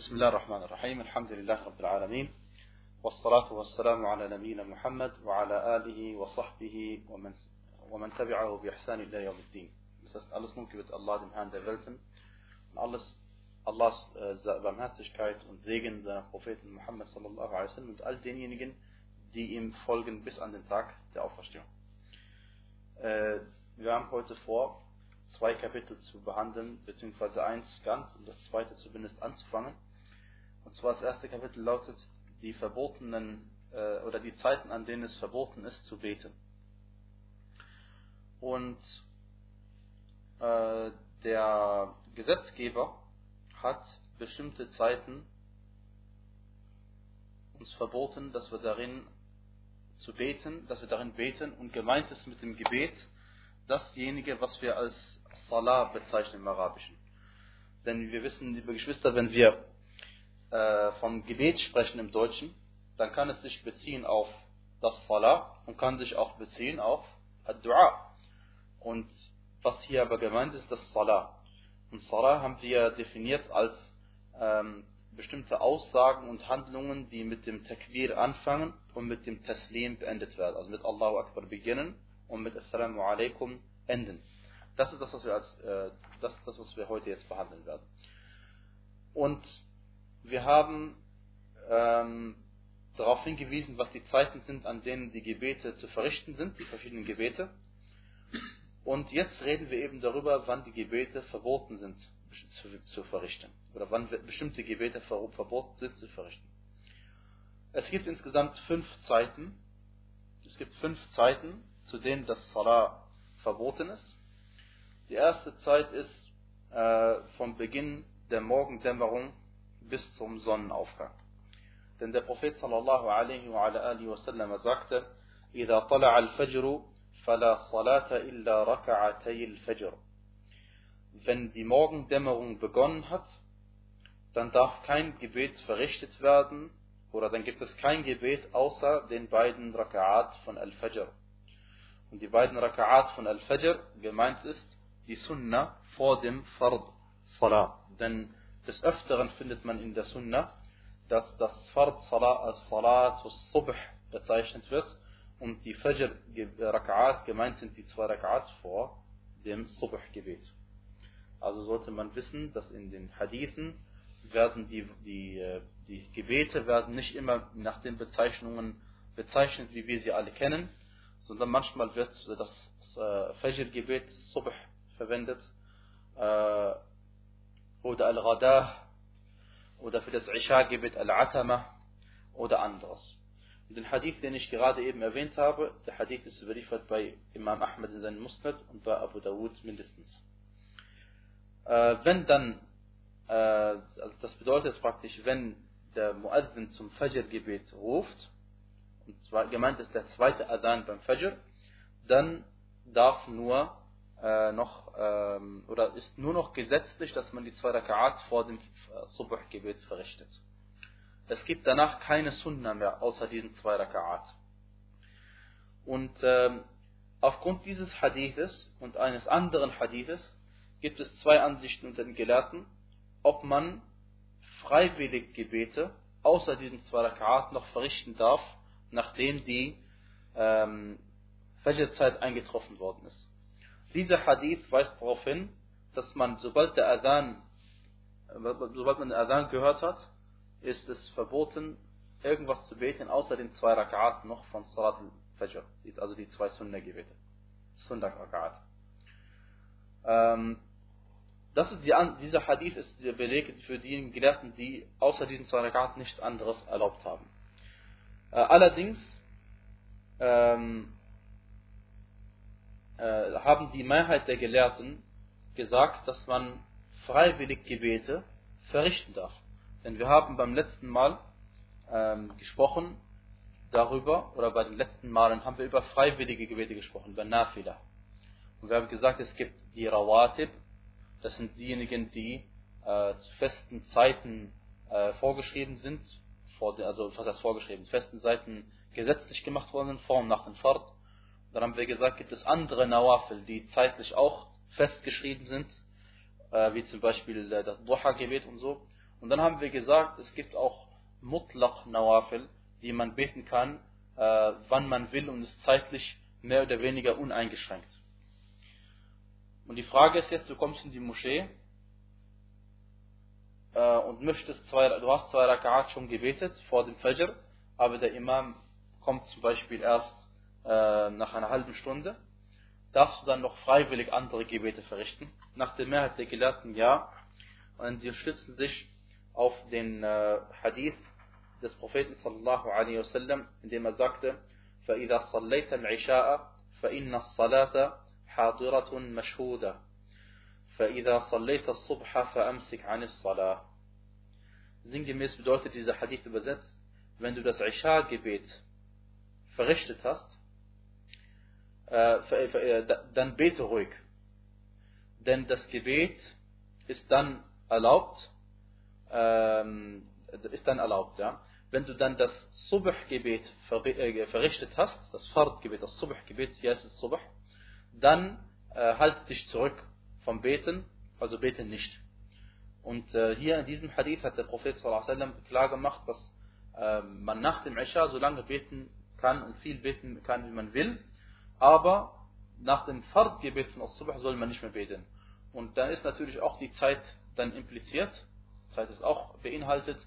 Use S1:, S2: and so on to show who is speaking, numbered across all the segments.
S1: بسم الله الرحمن الرحيم الحمد لله رب العالمين والصلاة والسلام على نبينا محمد وعلى آله وصحبه ومن, ومن تبعه بإحسان إلى يوم الدين Das heißt, alles nun gebet Allah, dem Herrn der Welten, und alles Allahs äh, Barmherzigkeit und Segen seiner Propheten Muhammad sallallahu alaihi wasallam und all denjenigen, die ihm folgen bis an den Tag der Auferstehung. Äh, wir haben heute vor, zwei Kapitel zu behandeln, beziehungsweise eins ganz und das zweite zumindest anzufangen. Und zwar das erste Kapitel lautet die verbotenen äh, oder die Zeiten, an denen es verboten ist zu beten. Und äh, der Gesetzgeber hat bestimmte Zeiten uns verboten, dass wir darin zu beten, dass wir darin beten und gemeint ist mit dem Gebet dasjenige, was wir als Salah bezeichnen im Arabischen. Denn wir wissen, liebe Geschwister, wenn wir äh, vom Gebet sprechen im Deutschen, dann kann es sich beziehen auf das Salah und kann sich auch beziehen auf Ad-Dua. Und was hier aber gemeint ist, das Salah. Und Salah haben wir definiert als ähm, bestimmte Aussagen und Handlungen, die mit dem Takbir anfangen und mit dem Taslim beendet werden. Also mit Allahu Akbar beginnen und mit Assalamu alaikum enden. Das ist das, was wir als äh, das das, was wir heute jetzt behandeln werden. Und wir haben ähm, darauf hingewiesen, was die Zeiten sind, an denen die Gebete zu verrichten sind, die verschiedenen Gebete. Und jetzt reden wir eben darüber, wann die Gebete verboten sind zu, zu verrichten. Oder wann bestimmte Gebete verboten sind zu verrichten. Es gibt insgesamt fünf Zeiten. Es gibt fünf Zeiten, zu denen das Salah verboten ist. Die erste Zeit ist äh, vom Beginn der Morgendämmerung bis zum Sonnenaufgang. Denn der Prophet sallallahu alaihi wa alihi wa sallam sagte, إذا طلع الفجر فلا صلاة إلا ركعتي الفجر. Wenn die Morgendämmerung begonnen hat, dann darf kein Gebet verrichtet werden, oder dann gibt es kein Gebet außer den beiden Raka'at von Al-Fajr. Und die beiden Raka'at von Al-Fajr gemeint ist die Sunna vor dem Fard Salah. Denn des Öfteren findet man in der Sunna, dass das Fard Salah als Salat Subh bezeichnet wird und die Fajr Raka'at gemeint sind die zwei Raka'at vor dem Subh Gebet. Also sollte man wissen, dass in den Hadithen werden die, die, die Gebete werden nicht immer nach den Bezeichnungen bezeichnet, wie wir sie alle kennen, sondern manchmal wird das Fajr-Gebet Subh verwendet äh, oder Al-Ghadah oder für das Isha-Gebet Al-Atama oder anderes. Und den Hadith, den ich gerade eben erwähnt habe, der Hadith ist überliefert bei Imam Ahmad in seinem Musnad und bei Abu Dawud mindestens. Äh, wenn dann, äh, also das bedeutet praktisch, wenn der Muazzin zum Fajr-Gebet ruft, und zwar gemeint ist der zweite Adhan beim Fajr, dann darf nur äh, noch, ähm, oder ist nur noch gesetzlich, dass man die zwei Raka'at vor dem Subh-Gebet verrichtet. Es gibt danach keine Sunna mehr, außer diesen zwei Raka'at. Und ähm, aufgrund dieses Hadithes und eines anderen Hadithes gibt es zwei Ansichten unter den Gelehrten, ob man freiwillig Gebete außer diesen zwei Raka'at noch verrichten darf, nachdem die ähm, Fajr-Zeit eingetroffen worden ist. Dieser Hadith weist darauf hin, dass man, sobald der Adhan, sobald man den Adhan gehört hat, ist es verboten, irgendwas zu beten, außer den zwei Rak'at noch von Salat al-Fajr, also die zwei Sunnah-Gebete. Sunnah-Rak'at. Ähm, das ist die, dieser Hadith ist der Beleg für die Gelehrten, die außer diesen zwei Rak'at nichts anderes erlaubt haben. Äh, allerdings ähm, äh, haben die Mehrheit der Gelehrten gesagt, dass man freiwillig Gebete verrichten darf. Denn wir haben beim letzten Mal ähm, gesprochen darüber, oder bei den letzten Malen haben wir über freiwillige Gebete gesprochen, über Nafila. Und wir haben gesagt, es gibt die Rawatib, das sind diejenigen, die äh, zu festen Zeiten äh, vorgeschrieben sind, vor also was heißt vorgeschrieben, festen Zeiten gesetzlich gemacht worden sind, vor und nach dem Fard. Dann haben wir gesagt, gibt es andere Nawafil, die zeitlich auch festgeschrieben sind, äh, wie zum Beispiel äh, das Duha-Gebet und so. Und dann haben wir gesagt, es gibt auch Mutlaq Nawafil, die man beten kann, äh, wann man will und ist zeitlich mehr oder weniger uneingeschränkt. Und die Frage ist jetzt, du kommst in die Moschee und möchtest zwei, du hast zwei Rak'at schon gebetet vor dem Fajr, aber der Imam kommt zum Beispiel erst äh, nach einer halben Stunde, darfst du dann noch freiwillig andere Gebete verrichten? Nach der Mehrheit der Gelehrten ja. Und sie stützen sich auf den äh, Hadith des Propheten sallallahu alaihi wasallam, in dem er sagte, فإذا صليت العشاء فإن الصلاة حاضرة مشهودة فإذا صليت الصبح فأمسك عن الصلاة Sinngemäß bedeutet dieser Hadith übersetzt, wenn du das Isha-Gebet verrichtet hast, äh, äh, dann bete ruhig. Denn das Gebet ist dann erlaubt, ähm, ist dann erlaubt, ja. Wenn du dann das Subh-Gebet äh, verrichtet hast, das Fard-Gebet, das Subh-Gebet, hier ist es Subh, dann äh, halte dich zurück vom Beten, also bete nicht. Und äh, hier in diesem Hadith hat der Prophet klar gemacht, dass äh, man nach dem Isha so lange beten kann und viel beten kann, wie man will, aber nach dem Fard-Gebet von As-Subh soll man nicht mehr beten. Und dann ist natürlich auch die Zeit dann impliziert, Zeit ist auch beinhaltet,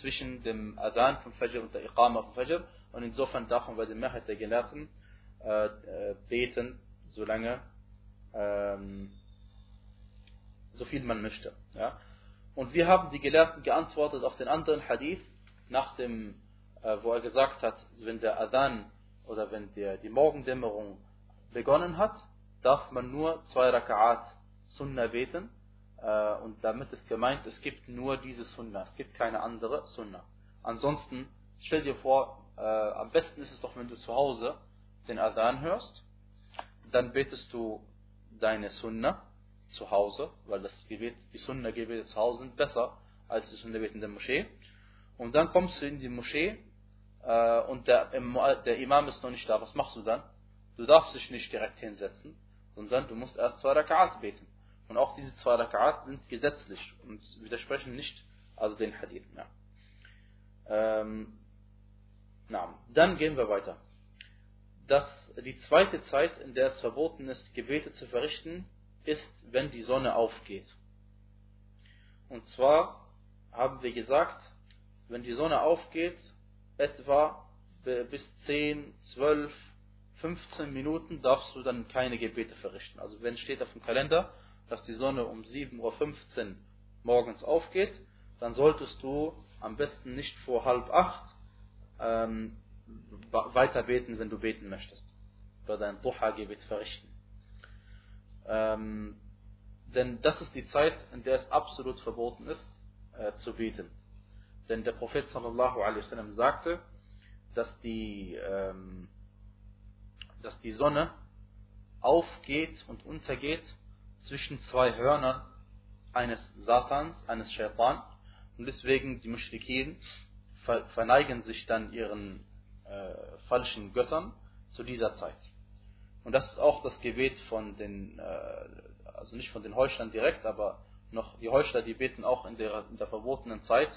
S1: zwischen dem Adhan von Fajr und der Iqama von Fajr und insofern darf man bei der Mehrheit der Gelehrten äh, äh, beten, solange ähm, so viel man möchte. Ja? Und wir haben die Gelehrten geantwortet auf den anderen Hadith, nach dem, äh, wo er gesagt hat, wenn der Adhan oder wenn der, die Morgendämmerung begonnen hat, darf man nur zwei Raka'at Sunnah beten. Äh, und damit ist gemeint, es gibt nur diese Sunnah, es gibt keine andere Sunnah. Ansonsten, stell dir vor, äh, am besten ist es doch, wenn du zu Hause den Adhan hörst, dann betest du deine Sunnah zu Hause, weil das Gebet, die Sunna-Gebete zu Hause sind besser als die Sunna-Gebete in der Moschee. Und dann kommst du in die Moschee und der, der Imam ist noch nicht da. Was machst du dann? Du darfst dich nicht direkt hinsetzen, sondern du musst erst zwei Raka'at beten. Und auch diese zwei Raka'at sind gesetzlich und widersprechen nicht also den Hadith mehr. Ähm, na, dann gehen wir weiter. Das, die zweite Zeit, in der es verboten ist, Gebete zu verrichten, ist, wenn die Sonne aufgeht. Und zwar haben wir gesagt, wenn die Sonne aufgeht, etwa bis 10, 12, 15 Minuten darfst du dann keine Gebete verrichten. Also wenn steht auf dem Kalender, dass die Sonne um 7.15 Uhr morgens aufgeht, dann solltest du am besten nicht vor halb acht ähm, weiter beten, wenn du beten möchtest. Oder dein Duha-Gebet verrichten. Ähm, denn das ist die Zeit, in der es absolut verboten ist, äh, zu beten. Denn der Prophet sallallahu alaihi wasallam sagte, dass die, ähm, dass die Sonne aufgeht und untergeht zwischen zwei Hörnern eines Satans, eines Shaitan. Und deswegen die Mushrikin verneigen sich dann ihren äh, falschen Göttern zu dieser Zeit. Und das ist auch das Gebet von den, äh, also nicht von den Heuchlern direkt, aber noch die Heuchler, die beten auch in der, in der verbotenen Zeit,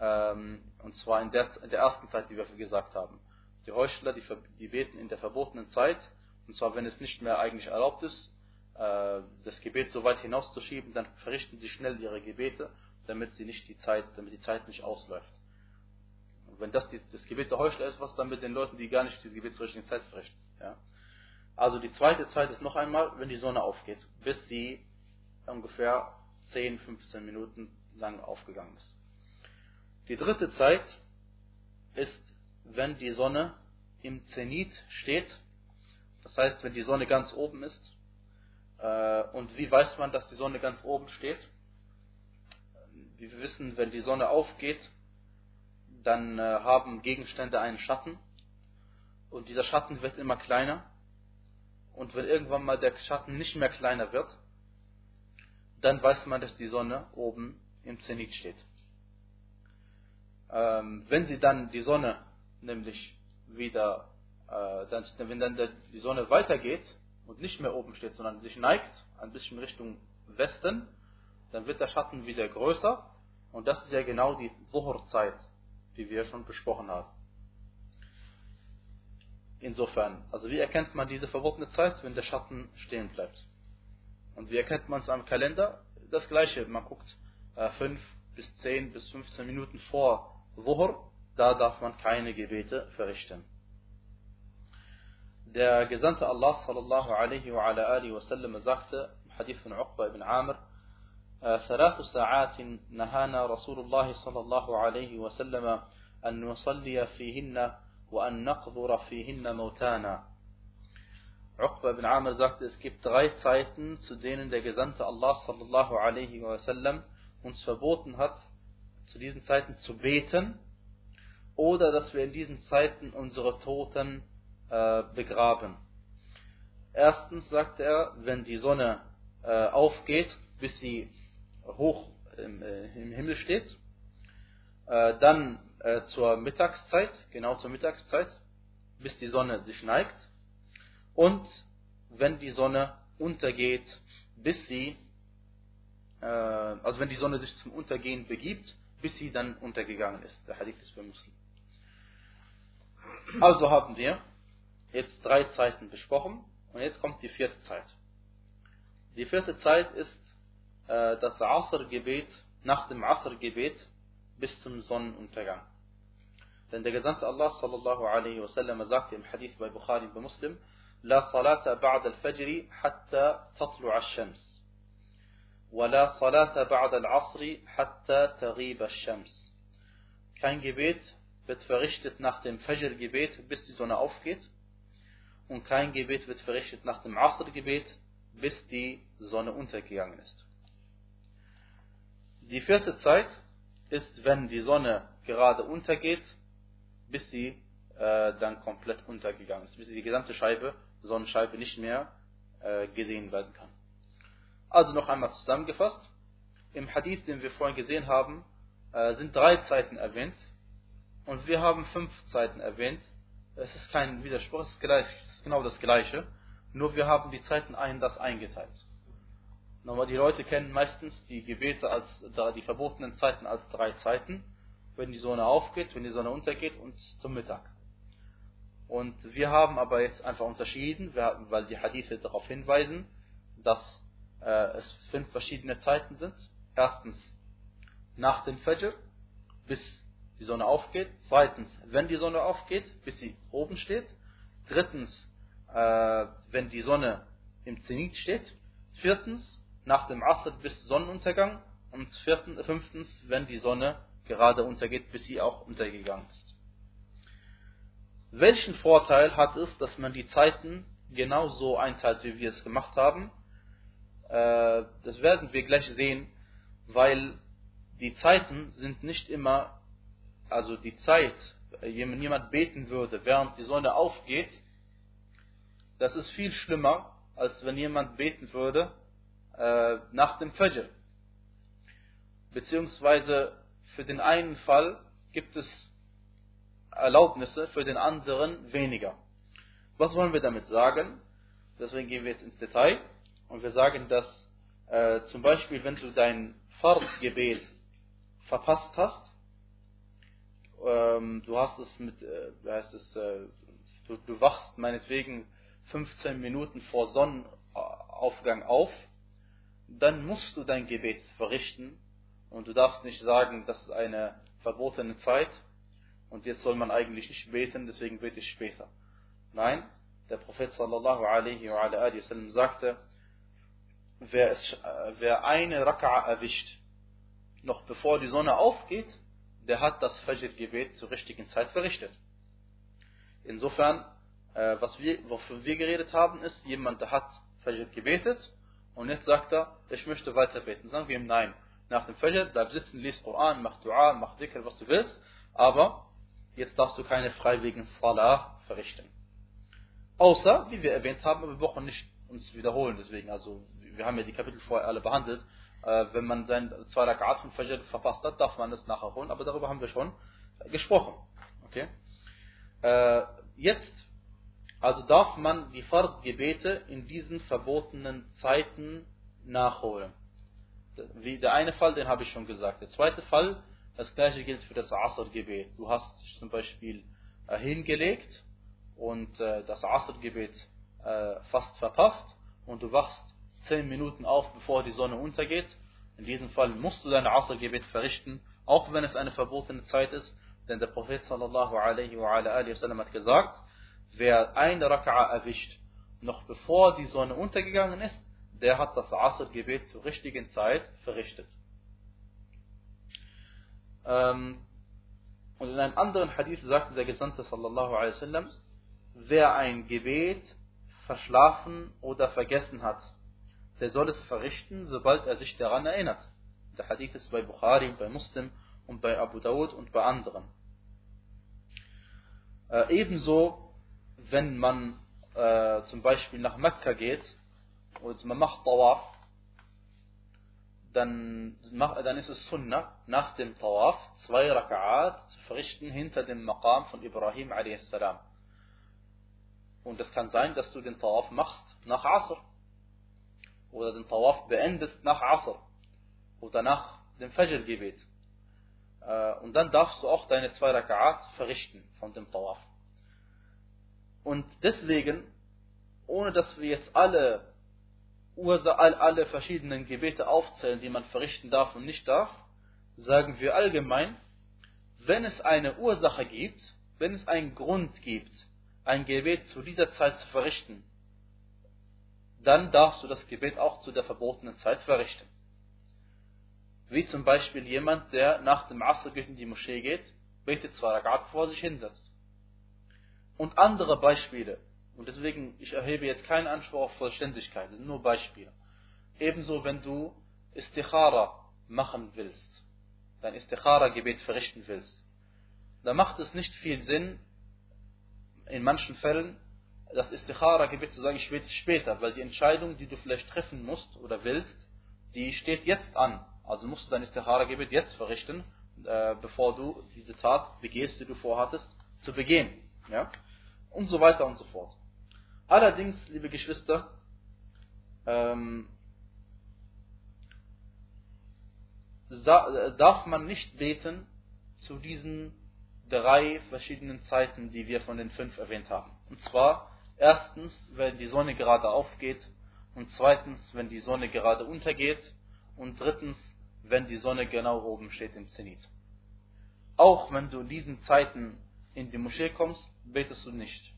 S1: und zwar in der, in der ersten Zeit, die wir gesagt haben. Die Heuchler, die, die beten in der verbotenen Zeit, und zwar wenn es nicht mehr eigentlich erlaubt ist, äh, das Gebet so weit hinauszuschieben, dann verrichten sie schnell ihre Gebete, damit sie nicht die Zeit, damit die Zeit nicht ausläuft. Und wenn das die, das Gebet der Heuchler ist, was dann mit den Leuten, die gar nicht dieses Gebet zur richtigen Zeit verrichten. Ja? Also die zweite Zeit ist noch einmal, wenn die Sonne aufgeht, bis sie ungefähr 10, 15 Minuten lang aufgegangen ist. Die dritte Zeit ist, wenn die Sonne im Zenit steht, das heißt, wenn die Sonne ganz oben ist. Äh, und wie weiß man, dass die Sonne ganz oben steht? Wie wir wissen, wenn die Sonne aufgeht, dann äh, haben Gegenstände einen Schatten und dieser Schatten wird immer kleiner und wenn irgendwann mal der Schatten nicht mehr kleiner wird, dann weiß man, dass die Sonne oben im Zenit steht. Ähm, wenn sie dann die Sonne nämlich wieder, äh, dann, wenn dann die Sonne weitergeht und nicht mehr oben steht, sondern sich neigt, ein bisschen Richtung Westen, dann wird der Schatten wieder größer Und das ist ja genau die Wucherzeit, die wir schon besprochen haben. Insofern, also wie erkennt man diese verbotene Zeit, wenn der Schatten stehen bleibt? Und wie erkennt man es am Kalender? Das gleiche, man guckt äh, 5 bis 10 bis 15 Minuten vor Wuhr, da darf man keine Gebete verrichten. Der Gesandte Allah sallallahu alaihi wa ala alihi wa sallam sagte im Hadith von Uqba ibn Amr ثلاث ساعات نهانا رسول الله صلى الله عليه وسلم أن نصلي فيهن وأن نقذر فيهن موتانا Uqba ibn Amr sagte, es gibt drei Zeiten, zu denen der Gesandte Allah sallallahu alaihi wasallam uns verboten hat, zu diesen Zeiten zu beten oder dass wir in diesen Zeiten unsere Toten äh, begraben. Erstens sagte er, wenn die Sonne äh, aufgeht, bis sie hoch im, äh, im Himmel steht, äh, dann äh, zur Mittagszeit, genau zur Mittagszeit, bis die Sonne sich neigt und wenn die Sonne untergeht, bis sie, äh, also wenn die Sonne sich zum Untergehen begibt, bis sie dann untergegangen ist. Der Hadith ist bei Muslim. Also haben wir jetzt drei Zeiten besprochen und jetzt kommt die vierte Zeit. Die vierte Zeit ist äh, das Asr-Gebet nach dem Asr-Gebet bis zum Sonnenuntergang. Denn der Gesandte Allah sallallahu alaihi wasallam sagte im Hadith bei Bukhari bei Muslim: La salata ba'da al-fajri hatta tatlu'a al-shams. ولا صلاة بعد العصر حتى تغيب الشمس Kein Gebet wird verrichtet nach dem Fajr-Gebet, bis die Sonne aufgeht. Und kein Gebet wird verrichtet nach dem Asr-Gebet, bis die Sonne untergegangen ist. Die vierte Zeit ist, wenn die Sonne gerade untergeht, bis sie äh, dann komplett untergegangen ist, bis die gesamte Scheibe Sonnenscheibe nicht mehr äh, gesehen werden kann. Also noch einmal zusammengefasst. Im Hadith, den wir vorhin gesehen haben, äh, sind drei Zeiten erwähnt und wir haben fünf Zeiten erwähnt. Es ist kein Widerspruch, es ist, gleich, es ist genau das Gleiche, nur wir haben die Zeiten das eingeteilt. Nochmal, die Leute kennen meistens die Gebete als die verbotenen Zeiten als drei Zeiten, wenn die Sonne aufgeht, wenn die Sonne untergeht und zum Mittag. Und wir haben aber jetzt einfach unterschieden, weil die Hadithe darauf hinweisen, dass äh, es fünf verschiedene Zeiten sind. Erstens nach dem Fajr, bis die Sonne aufgeht. Zweitens, wenn die Sonne aufgeht, bis sie oben steht. Drittens, äh, wenn die Sonne im Zenit steht. Viertens, nach dem Asr bis Sonnenuntergang. Und viertens, fünftens, wenn die Sonne gerade untergeht, bis sie auch untergegangen ist. Welchen Vorteil hat es, dass man die Zeiten genau so einteilt, wie wir es gemacht haben? Äh, das werden wir gleich sehen, weil die Zeiten sind nicht immer, also die Zeit, wenn jemand beten würde, während die Sonne aufgeht, das ist viel schlimmer, als wenn jemand beten würde äh, nach dem Fajr. Beziehungsweise für den einen Fall gibt es Erlaubnisse, für den anderen weniger. Was wollen wir damit sagen? Deswegen gehen wir jetzt ins Detail und wir sagen, dass äh, zum Beispiel, wenn du dein Fard-Gebet verpasst hast, ähm, du hast es mit, äh, wie heißt es, äh, du, du wachst meinetwegen 15 Minuten vor Sonnenaufgang auf, dann musst du dein Gebet verrichten und du darfst nicht sagen, das ist eine verbotene Zeit, und jetzt soll man eigentlich nicht beten, deswegen bete ich später. Nein, der Prophet sallallahu alaihi wa wasallam sagte, wer, es, wer eine Raka'a erwischt, noch bevor die Sonne aufgeht, der hat das Fajr-Gebet zur richtigen Zeit verrichtet. Insofern, äh, was wir, wovon wir geredet haben, ist, jemand hat Fajr gebetet und jetzt sagt er, ich möchte weiter beten. Sagen wir ihm nein. Nach dem Fajr, bleib sitzen, lies Koran, mach Dua, mach Dhikr, was du willst, aber jetzt darfst du keine freiwilligen Salah verrichten. Außer, wie wir erwähnt haben, wir brauchen nicht uns wiederholen, deswegen, also wir haben ja die Kapitel vorher alle behandelt, äh, wenn man sein zwei Rakat von Fajr verpasst hat, darf man das nachher holen, aber darüber haben wir schon gesprochen. Okay? Äh, jetzt, also darf man die Fard-Gebete in diesen verbotenen Zeiten nachholen. Wie der eine Fall, den habe ich schon gesagt. Der zweite Fall, das gleiche gilt für das Asr-Gebet. Du hast dich zum Beispiel äh, hingelegt und äh, das Asr-Gebet äh, fast verpasst und du wachst zehn Minuten auf, bevor die Sonne untergeht. In diesem Fall musst du dein Asr-Gebet verrichten, auch wenn es eine verbotene Zeit ist, denn der Prophet sallallahu alaihi wa alaihi wasallam hat gesagt, wer eine Raka'a erwischt, noch bevor die Sonne untergegangen ist, der hat das Asr-Gebet zur richtigen Zeit verrichtet. Ähm, und in einem anderen Hadith sagte der Gesandte sallallahu alaihi wasallam, wer ein Gebet verschlafen oder vergessen hat, der soll es verrichten, sobald er sich daran erinnert. Der Hadith ist bei Bukhari, bei Muslim und bei Abu Dawud und bei anderen. Äh, ebenso, wenn man äh, zum Beispiel nach Mekka geht und man macht Tawaf, dann, dann ist es Sunnah, nach dem Tawaf zwei Raka'at zu verrichten hinter dem Maqam von Ibrahim a.s. Und es kann sein, dass du den Tawaf machst nach Asr. Oder den Tawaf beendest nach Asr. Oder nach dem Fajr-Gebet. Äh, und dann darfst du auch deine zwei Raka'at verrichten von dem Tawaf. Und deswegen, ohne dass wir jetzt alle alle verschiedenen Gebete aufzählen, die man verrichten darf und nicht darf, sagen wir allgemein, wenn es eine Ursache gibt, wenn es einen Grund gibt, ein Gebet zu dieser Zeit zu verrichten, dann darfst du das Gebet auch zu der verbotenen Zeit verrichten. Wie zum Beispiel jemand, der nach dem Asr in die Moschee geht, betet zwei Rakat vor sich hinsetzt. Und andere Beispiele, und deswegen, ich erhebe jetzt keinen Anspruch auf Vollständigkeit, das sind nur Beispiele. Ebenso, wenn du Istikhara machen willst, dein Istikhara-Gebet verrichten willst, dann macht es nicht viel Sinn, in manchen Fällen das Istikhara-Gebet zu sagen, ich will es später, weil die Entscheidung, die du vielleicht treffen musst oder willst, die steht jetzt an. Also musst du dein Istikhara-Gebet jetzt verrichten, äh, bevor du diese Tat begehst, die du vorhattest, zu begehen. Ja? Und so weiter und so fort. Allerdings, liebe Geschwister, ähm, darf man nicht beten zu diesen drei verschiedenen Zeiten, die wir von den fünf erwähnt haben. Und zwar erstens, wenn die Sonne gerade aufgeht und zweitens, wenn die Sonne gerade untergeht und drittens, wenn die Sonne genau oben steht im Zenit. Auch wenn du in diesen Zeiten in die Moschee kommst, betest du nicht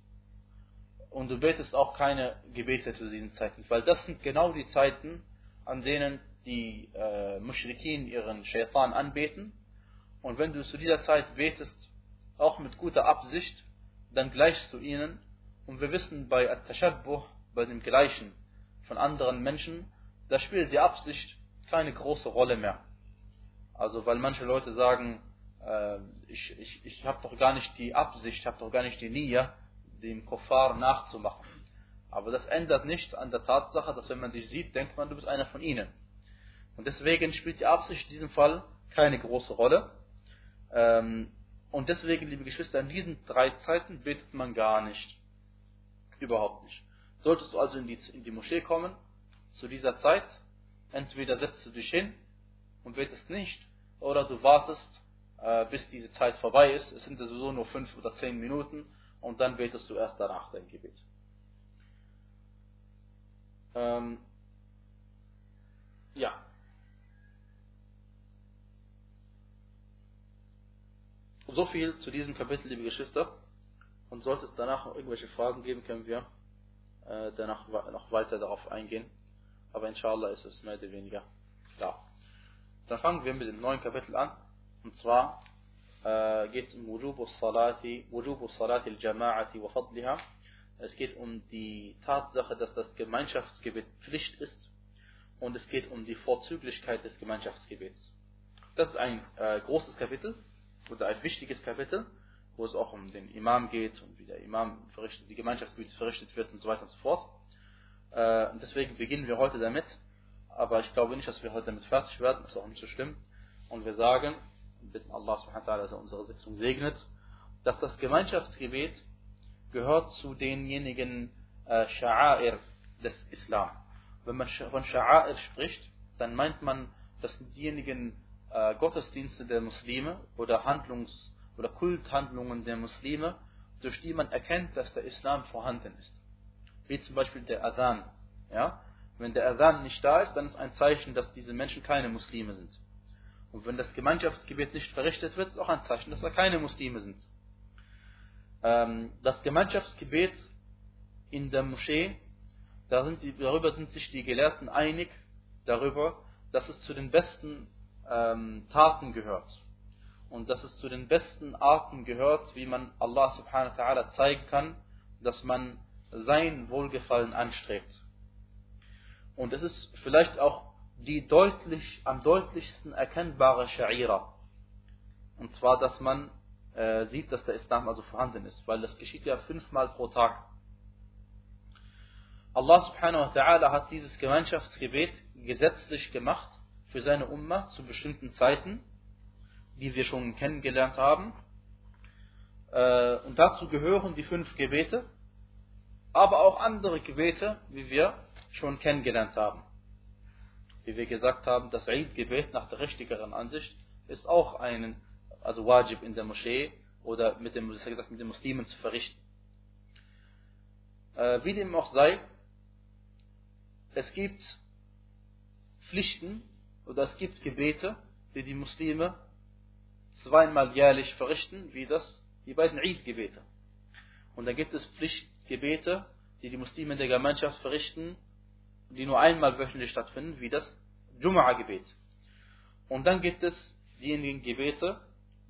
S1: und du betest auch keine Gebete zu diesen Zeiten, weil das sind genau die Zeiten, an denen die äh, Mushrikin ihren Shaitan anbeten. Und wenn du zu dieser Zeit betest, auch mit guter Absicht, dann gleichst du ihnen. Und wir wissen bei At-Tashabbuh, bei dem Gleichen von anderen Menschen, da spielt die Absicht keine große Rolle mehr. Also weil manche Leute sagen, äh, ich, ich, ich habe doch gar nicht die Absicht, habe doch gar nicht die Nia, dem Kuffar nachzumachen. Aber das ändert nichts an der Tatsache, dass wenn man dich sieht, denkt man, du bist einer von ihnen. Und deswegen spielt die Absicht in diesem Fall keine große Rolle. Ähm, und deswegen, liebe Geschwister, in diesen drei Zeiten betet man gar nicht. Überhaupt nicht. Solltest du also in die, in die Moschee kommen, zu dieser Zeit, entweder setzt du dich hin und betest nicht, oder du wartest, äh, bis diese Zeit vorbei ist. Es sind sowieso nur fünf oder zehn Minuten und dann betest du erst danach dein Gebet. Ähm, ja. So viel zu diesem Kapitel, liebe Geschwister. Und sollte es danach noch irgendwelche Fragen geben, können wir äh, danach noch weiter darauf eingehen. Aber inshallah ist es mehr oder weniger klar. Dann fangen wir mit dem neuen Kapitel an. Und zwar äh, geht es um Wujubu Salati, Wujubu Salati al-Jama'ati wa Fadliha. Es geht um die Tatsache, dass das Gemeinschaftsgebet Pflicht ist und es geht um die Vorzüglichkeit des Gemeinschaftsgebets. Das ist ein äh, großes Kapitel oder ein wichtiges Kapitel, wo es auch um den Imam geht und wie der Imam verrichtet, die Gemeinschaftsgebet verrichtet wird und so weiter und so fort. Äh, deswegen beginnen wir heute damit, aber ich glaube nicht, dass wir heute damit fertig werden, das ist auch nicht so schlimm. Und wir sagen, bitten Allah subhanahu wa ta'ala, dass er unsere Sitzung segnet, dass das Gemeinschaftsgebet gehört zu denjenigen äh, Sha'air des Islam. Wenn man von Sha'air spricht, dann meint man das sind diejenigen äh, Gottesdienste der Muslime oder Handlungs- oder Kulthandlungen der Muslime, durch die man erkennt, dass der Islam vorhanden ist. Wie zum Beispiel der Adhan. Ja? Wenn der Adhan nicht da ist, dann ist ein Zeichen, dass diese Menschen keine Muslime sind. Und wenn das Gemeinschaftsgebet nicht verrichtet wird, ist auch ein Zeichen, dass da keine Muslime sind. Ähm, das Gemeinschaftsgebet in der Moschee, da sind die, darüber sind sich die Gelehrten einig, darüber, dass es zu den besten ähm, Taten gehört. Und dass es zu den besten Arten gehört, wie man Allah subhanahu wa ta'ala zeigen kann, dass man sein Wohlgefallen anstrebt. Und es ist vielleicht auch die deutlich, am deutlichsten erkennbare Sha'ira. Und zwar, dass man äh, sieht, dass der Islam also vorhanden ist, weil das geschieht ja fünfmal pro Tag. Allah subhanahu wa ta'ala hat dieses Gemeinschaftsgebet gesetzlich gemacht für seine Umma zu bestimmten Zeiten, die wir schon kennengelernt haben. Äh, und dazu gehören die fünf Gebete, aber auch andere Gebete, wie wir schon kennengelernt haben. Wie wir gesagt haben, das Eid-Gebet nach der richtigeren Ansicht ist auch ein, also Wajib in der Moschee oder mit, dem, gesagt, mit den Muslimen zu verrichten. Äh, wie dem auch sei, es gibt Pflichten oder es gibt Gebete, die die Muslime zweimal jährlich verrichten, wie das die beiden Eid-Gebete. Und dann gibt es Pflichtgebete, die die Muslime in der Gemeinschaft verrichten, die nur einmal wöchentlich stattfinden, wie das Jum'a-Gebet. Und dann gibt es diejenigen Gebete,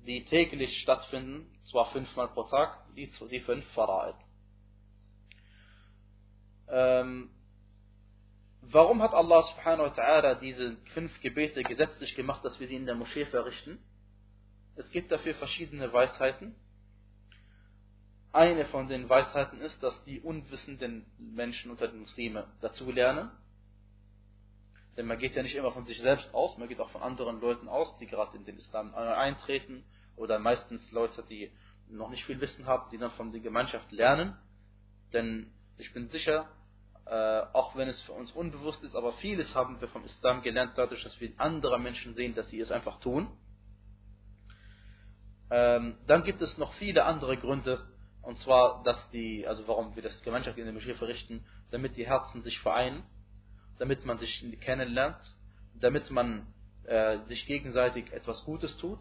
S1: die täglich stattfinden, zwar fünfmal pro Tag, die, die fünf Fara'id. Ähm, warum hat Allah subhanahu wa ta'ala diese fünf Gebete gesetzlich gemacht, dass wir sie in der Moschee verrichten? Es gibt dafür verschiedene Weisheiten. Eine von den Weisheiten ist, dass die unwissenden Menschen unter den Muslimen dazu lernen. Denn man geht ja nicht immer von sich selbst aus, man geht auch von anderen Leuten aus, die gerade in den Islam eintreten oder meistens Leute, die noch nicht viel Wissen haben, die dann von der Gemeinschaft lernen. Denn ich bin sicher, äh, auch wenn es für uns unbewusst ist, aber vieles haben wir vom Islam gelernt, dadurch, dass wir andere Menschen sehen, dass sie es einfach tun. Ähm, dann gibt es noch viele andere Gründe, und zwar, dass die, also warum wir das Gemeinschaft in der Moschee verrichten, damit die Herzen sich vereinen, damit man sich kennenlernt, damit man äh, sich gegenseitig etwas Gutes tut,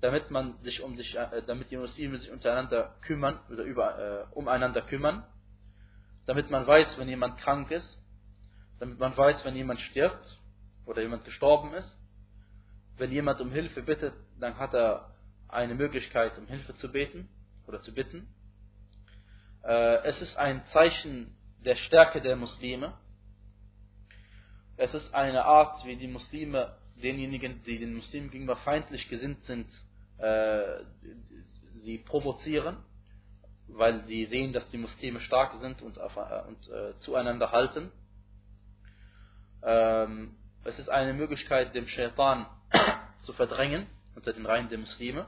S1: damit man sich um sich, äh, damit die Muslime sich untereinander kümmern oder über, äh, umeinander kümmern, damit man weiß, wenn jemand krank ist, damit man weiß, wenn jemand stirbt oder jemand gestorben ist. Wenn jemand um Hilfe bittet, dann hat er eine Möglichkeit, um Hilfe zu beten oder zu bitten. Äh, es ist ein Zeichen der Stärke der Muslime. Es ist eine Art, wie die Muslime denjenigen, die den Muslimen gegenüber feindlich gesinnt sind, äh, sie provozieren, weil sie sehen, dass die Muslime stark sind und, und äh, zueinander halten. Ähm, es ist eine Möglichkeit, dem Shaitan zu verdrängen unter den Reihen der Muslime.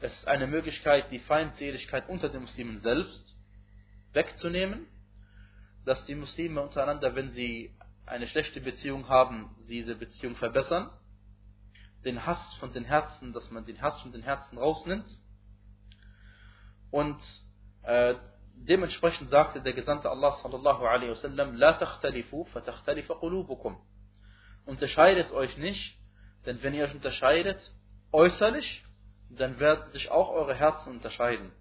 S1: Es ist eine Möglichkeit, die Feindseligkeit unter den Muslimen selbst wegzunehmen, dass die Muslime untereinander, wenn sie eine schlechte Beziehung haben, diese Beziehung verbessern, den Hass von den Herzen, dass man den Hass von den Herzen rausnimmt. Und äh, dementsprechend sagte der Gesandte Allah sallallahu alaihi wasallam, La takhtalifu, fatakhtalifa qulubukum. Unterscheidet euch nicht, denn wenn ihr euch unterscheidet, äußerlich, dann werden sich auch eure Herzen unterscheiden.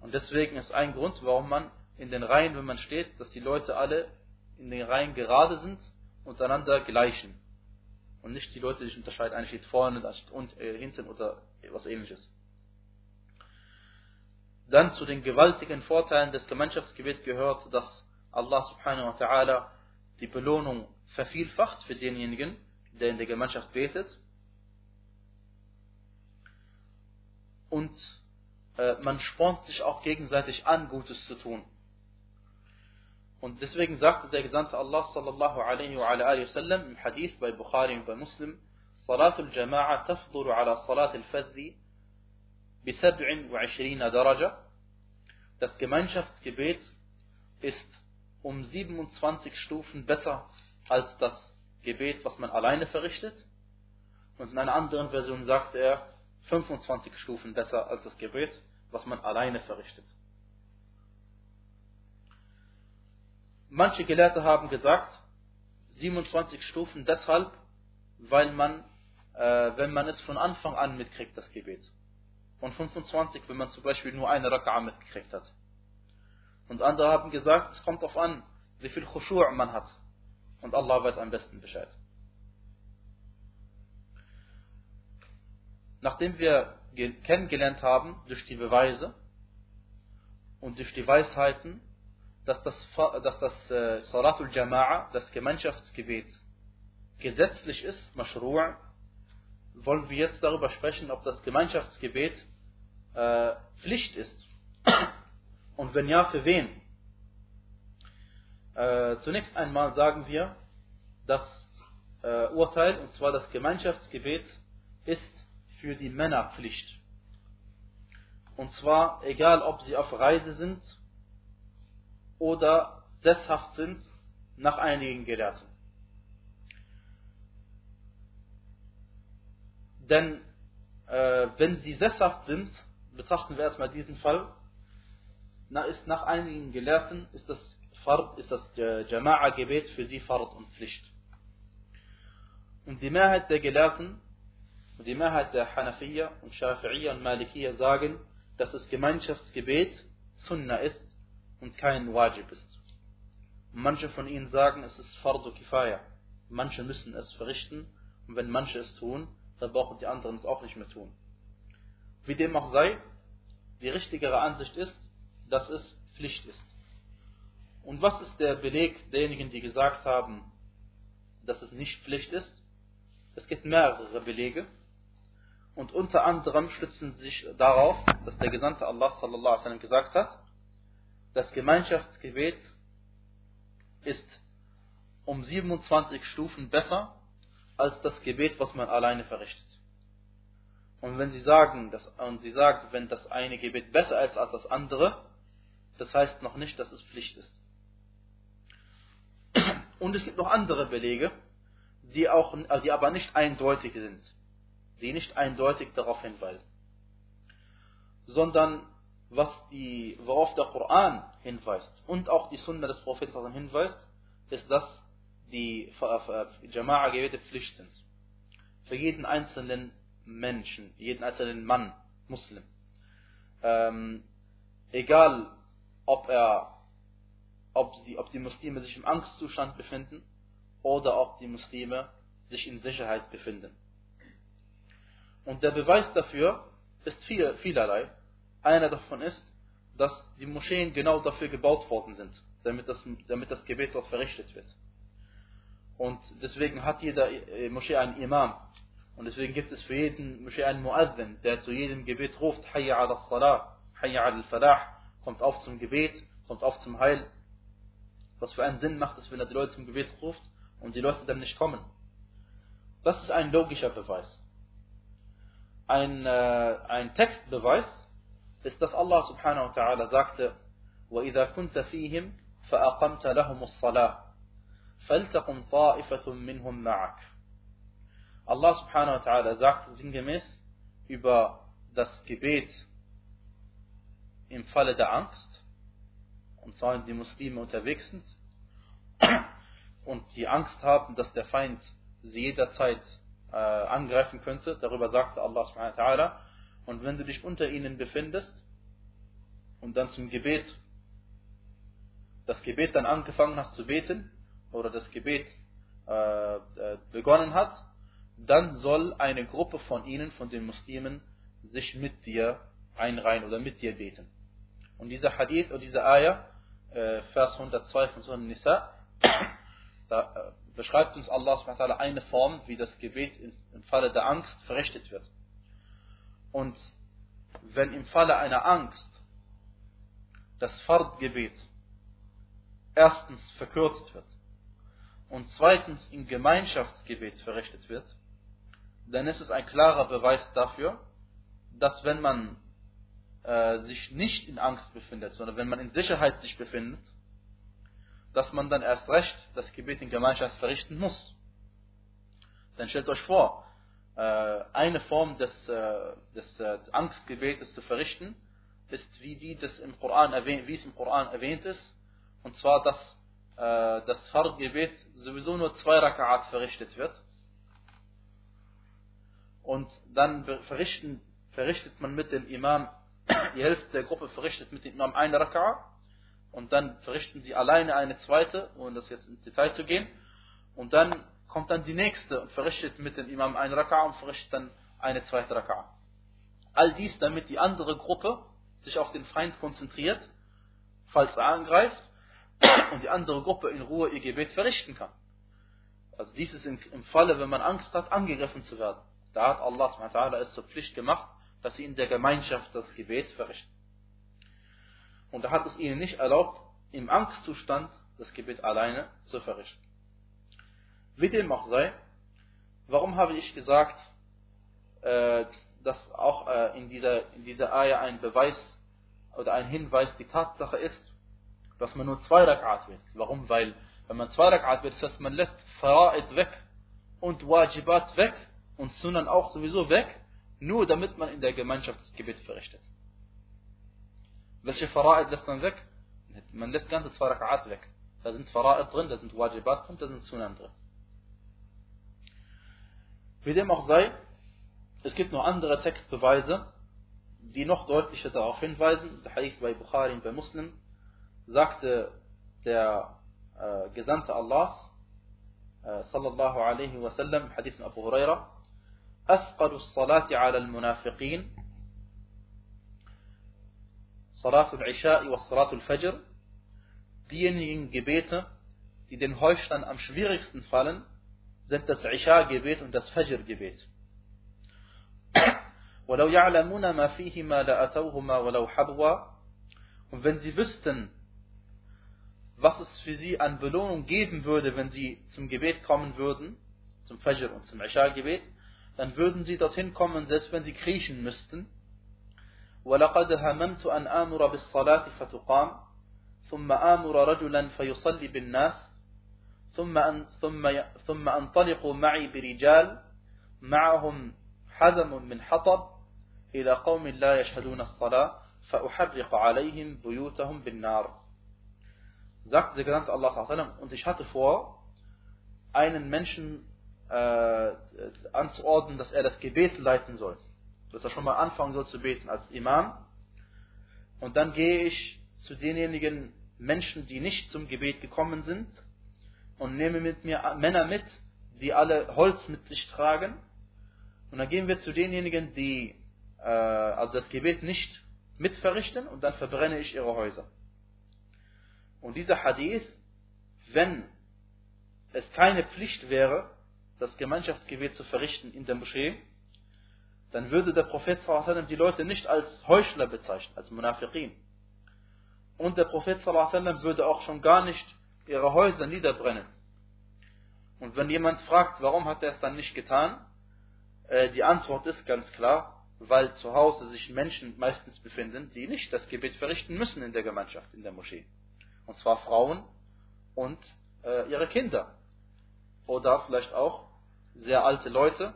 S1: Und deswegen ist ein Grund, warum man in den Reihen, wenn man steht, dass die Leute alle in den Reihen gerade sind, untereinander gleichen. Und nicht die Leute sich unterscheiden, einer steht vorne, einer steht und, äh, hinten oder was ähnliches. Dann zu den gewaltigen Vorteilen des Gemeinschaftsgebets gehört, dass Allah subhanahu wa ta'ala die Belohnung vervielfacht für denjenigen, der in der Gemeinschaft betet. Und äh, man spornt sich auch gegenseitig an, Gutes zu tun. Und deswegen sagte der Gesandte Allah sallallahu alaihi wa alaihi wasallam im Hadith bei Bukhari und bei Muslim, Salatul Jama'a tafduru ala Salatul Fadzi das Gemeinschaftsgebet ist um 27 Stufen besser als das Gebet, was man alleine verrichtet. Und in einer anderen Version sagt er 25 Stufen besser als das Gebet, was man alleine verrichtet. Manche Gelehrte haben gesagt, 27 Stufen deshalb, weil man, äh, wenn man es von Anfang an mitkriegt, das Gebet. Und 25, wenn man zum Beispiel nur eine Raka'a mitgekriegt hat. Und andere haben gesagt, es kommt darauf an, wie viel Khushu' man hat. Und Allah weiß am besten Bescheid. Nachdem wir kennengelernt haben durch die Beweise und durch die Weisheiten, dass das, dass das äh, Salatul Jama'a, das Gemeinschaftsgebet, gesetzlich ist, Mashru', wollen wir jetzt darüber sprechen, ob das Gemeinschaftsgebet äh, Pflicht ist. Und wenn ja, für wen? Äh, zunächst einmal sagen wir, das äh, Urteil, und zwar das Gemeinschaftsgebet, ist für die Männer Pflicht. Und zwar egal, ob sie auf Reise sind oder sesshaft sind nach einigen Gelehrten. Denn äh, wenn sie sesshaft sind, betrachten wir erstmal diesen Fall, na, ist nach einigen Gelehrten ist das Fard, ist das äh, Jama'a-Gebet für sie Fard und Pflicht. Und die Mehrheit der Gelehrten, die Mehrheit der Hanafiya und Shafi'iyya und Malikiya sagen, dass das Gemeinschaftsgebet Sunna ist und kein Wajib ist. Manche von ihnen sagen, es ist Fardu Kifaya. Manche müssen es verrichten und wenn manche es tun, dann brauchen die anderen es auch nicht mehr tun. Wie dem auch sei, die richtigere Ansicht ist, dass es Pflicht ist. Und was ist der Beleg derjenigen, die gesagt haben, dass es nicht Pflicht ist? Es gibt mehrere Belege. Und unter anderem stützen sie sich darauf, dass der Gesandte Allah sallallahu alaihi wasallam gesagt hat, das Gemeinschaftsgebet ist um 27 Stufen besser als das Gebet, was man alleine verrichtet. Und wenn sie sagen, dass, und sie sagen, wenn das eine Gebet besser ist als das andere, das heißt noch nicht, dass es Pflicht ist. Und es gibt noch andere Belege, die, auch, die aber nicht eindeutig sind, die nicht eindeutig darauf hinweisen, sondern was die, worauf der Koran hinweist und auch die Sunna des Propheten hinweist, ist, dass die Jama'a-Gebete Pflicht sind. Für jeden einzelnen Menschen, jeden einzelnen Mann, Muslim. Ähm, egal, ob er, ob, sie, ob die Muslime sich im Angstzustand befinden oder ob die Muslime sich in Sicherheit befinden. Und der Beweis dafür ist viel, vielerlei. Einer davon ist, dass die Moscheen genau dafür gebaut worden sind, damit das, damit das Gebet dort verrichtet wird. Und deswegen hat jeder äh, Moschee einen Imam. Und deswegen gibt es für jeden Moschee einen Muazzin, der zu jedem Gebet ruft, Hayya ala salah, Hayya ala falah, kommt auf zum Gebet, kommt auf zum Heil. Was für einen Sinn macht es, wenn er die Leute zum Gebet ruft und die Leute dann nicht kommen? Das ist ein logischer Beweis. Ein, äh, ein Textbeweis ist, dass Allah subhanahu wa ta'ala sagte, وَإِذَا كُنْتَ فِيهِمْ فَأَقَمْتَ لَهُمُ الصَّلَاةِ فَلْتَقُمْ طَائِفَةٌ مِّنْهُمْ مَعَكَ Allah subhanahu wa ta'ala sagt sinngemäß über das Gebet im Falle der Angst, und zwar wenn die Muslime unterwegs sind und die Angst haben, dass der Feind sie jederzeit äh, angreifen könnte, darüber sagte Allah subhanahu wa ta'ala, und wenn du dich unter ihnen befindest und dann zum Gebet, das Gebet dann angefangen hast zu beten oder das Gebet äh, äh, begonnen hat, dann soll eine Gruppe von ihnen, von den Muslimen, sich mit dir einreihen oder mit dir beten. Und dieser Hadith und diese Ayah, äh, Vers 102 von Surah Nisa, da beschreibt uns Allah eine Form, wie das Gebet im Falle der Angst verrichtet wird. Und wenn im Falle einer Angst das Fardgebet erstens verkürzt wird und zweitens im Gemeinschaftsgebet verrichtet wird, dann ist es ein klarer Beweis dafür, dass wenn man äh, sich nicht in Angst befindet, sondern wenn man in Sicherheit sich befindet, dass man dann erst recht das Gebet in Gemeinschaft verrichten muss. Dann stellt euch vor, äh, eine Form des, äh, des äh, Angstgebetes zu verrichten, ist wie die das im Koran erwähnt, wie es im Koran erwähnt ist, und zwar, dass das Fardgebet sowieso nur zwei Raka'at verrichtet wird. Und dann verrichten, verrichtet man mit dem Imam, die Hälfte der Gruppe verrichtet mit dem Imam eine Raka'a und dann verrichten sie alleine eine zweite, ohne das jetzt ins Detail zu gehen. Und dann kommt dann die nächste und verrichtet mit dem Imam eine Raka'a und verrichtet dann eine zweite Raka'a. All dies, damit die andere Gruppe sich auf den Feind konzentriert, falls er angreift, und die andere Gruppe in Ruhe ihr Gebet verrichten kann. Also dies ist im Falle, wenn man Angst hat, angegriffen zu werden. Da hat Allah es zur Pflicht gemacht, dass sie in der Gemeinschaft das Gebet verrichten. Und er hat es ihnen nicht erlaubt, im Angstzustand das Gebet alleine zu verrichten. Wie dem auch sei, warum habe ich gesagt, äh, dass auch äh, in dieser, in dieser Eier ein Beweis oder ein Hinweis die Tatsache ist, dass man nur zwei Rak'at wird. Warum? Weil, wenn man zwei Rak'at wird, das heißt, man lässt Fara'id weg und Wajibat weg und Sunan auch sowieso weg, nur damit man in der Gemeinschaft das Gebet verrichtet. Welche Fara'id lässt man weg? Man lässt ganze zwei Rak'at weg. Da sind Fara'id drin, da sind Wajibat drin, da sind Sunan drin. Wie dem auch sei, es gibt noch andere Textbeweise, die noch deutlicher darauf hinweisen. Der Hadith bei Bukhari und bei Muslim sagte der äh, Gesandte Allahs, äh, sallallahu alaihi wasallam, Hadith Abu Huraira, أثقل الصلاة على المنافقين صلاة العشاء وصلاة الفجر diejenigen Gebete, die den Heuchlern am schwierigsten fallen, sind das Isha-Gebet und das Fajr-Gebet. ولو يعلمون ما فيهما لأتوهما ولو حبوا und wenn sie wüssten, was es für sie an Belohnung geben würde, wenn sie zum Gebet kommen würden, zum Fajr und zum Isha-Gebet, dann würden sie dorthin kommen, selbst wenn sie kriechen müssten. ولقد هممت أن آمر بالصلاة فتقام ثم آمر رجلا فيصلي بالناس ثم أن ثم ثم أنطلق معي برجال معهم حزم من حطب إلى قوم لا يشهدون الصلاة فأحرق عليهم بيوتهم بالنار sagt der Gesandte Allah und ich hatte vor, einen Menschen äh, anzuordnen, dass er das Gebet leiten soll. Dass er schon mal anfangen soll zu beten als Imam. Und dann gehe ich zu denjenigen Menschen, die nicht zum Gebet gekommen sind und nehme mit mir Männer mit, die alle Holz mit sich tragen. Und dann gehen wir zu denjenigen, die äh, also das Gebet nicht mitverrichten und dann verbrenne ich ihre Häuser. Und dieser Hadith, wenn es keine Pflicht wäre, das Gemeinschaftsgebet zu verrichten in der Moschee, dann würde der Prophet die Leute nicht als Heuchler bezeichnen, als Munafiqin. Und der Prophet würde auch schon gar nicht ihre Häuser niederbrennen. Und wenn jemand fragt, warum hat er es dann nicht getan, äh, die Antwort ist ganz klar, weil zu Hause sich Menschen meistens befinden, die nicht das Gebet verrichten müssen in der Gemeinschaft, in der Moschee. Und zwar Frauen und äh, ihre Kinder. Oder vielleicht auch sehr alte Leute